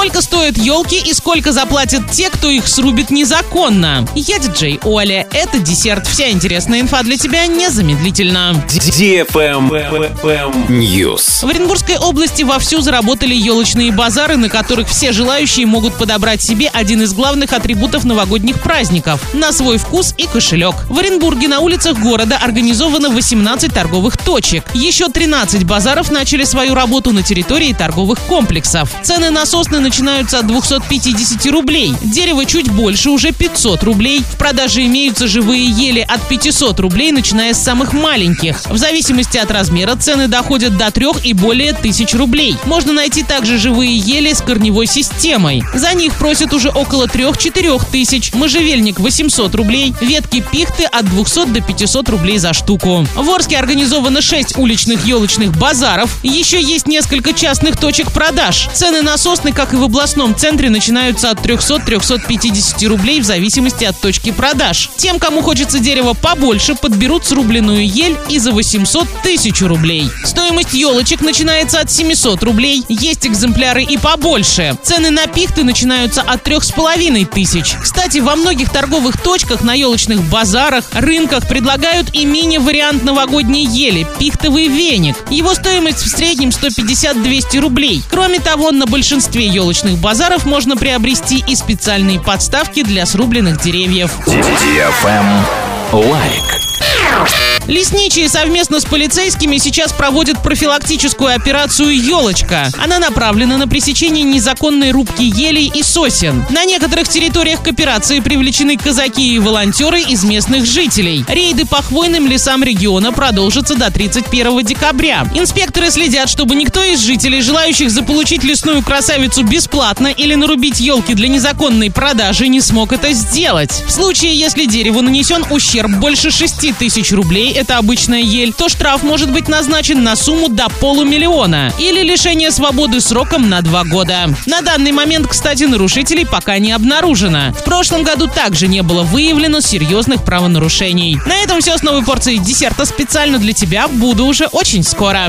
Сколько стоят елки и сколько заплатят те, кто их срубит незаконно? Я диджей Оля. Это десерт. Вся интересная инфа для тебя незамедлительно. News. В Оренбургской области вовсю заработали елочные базары, на которых все желающие могут подобрать себе один из главных атрибутов новогодних праздников – на свой вкус и кошелек. В Оренбурге на улицах города организовано 18 торговых точек. Еще 13 базаров начали свою работу на территории торговых комплексов. Цены на сосны начинаются от 250 рублей. Дерево чуть больше, уже 500 рублей. В продаже имеются живые ели от 500 рублей, начиная с самых маленьких. В зависимости от размера цены доходят до 3 и более тысяч рублей. Можно найти также живые ели с корневой системой. За них просят уже около 3-4 тысяч. Можжевельник 800 рублей. Ветки пихты от 200 до 500 рублей за штуку. В Орске организовано 6 уличных елочных базаров. Еще есть несколько частных точек продаж. Цены на сосны, как и в областном центре, начинаются от 300-350 рублей в зависимости от точки продаж. Тем, кому хочется дерева побольше, подберут срубленную ель и за 800 тысяч рублей. Стоимость елочек начинается от 700 рублей. Есть экземпляры и побольше. Цены на пихты начинаются от трех с половиной тысяч. Кстати, во многих торговых точках, на елочных базарах, рынках предлагают и мини-вариант новогодней ели – пихтовый веник. Его стоимость в среднем 150-200 рублей. Кроме того, на большинстве елочных базаров можно приобрести и специальные подставки для срубленных деревьев. Лайк. Лесничие совместно с полицейскими сейчас проводят профилактическую операцию «Елочка». Она направлена на пресечение незаконной рубки елей и сосен. На некоторых территориях к операции привлечены казаки и волонтеры из местных жителей. Рейды по хвойным лесам региона продолжатся до 31 декабря. Инспекторы следят, чтобы никто из жителей, желающих заполучить лесную красавицу бесплатно или нарубить елки для незаконной продажи, не смог это сделать. В случае, если дереву нанесен ущерб больше 6 тысяч рублей, это обычная ель, то штраф может быть назначен на сумму до полумиллиона или лишение свободы сроком на два года. На данный момент, кстати, нарушителей пока не обнаружено. В прошлом году также не было выявлено серьезных правонарушений. На этом все с новой порцией десерта специально для тебя. Буду уже очень скоро.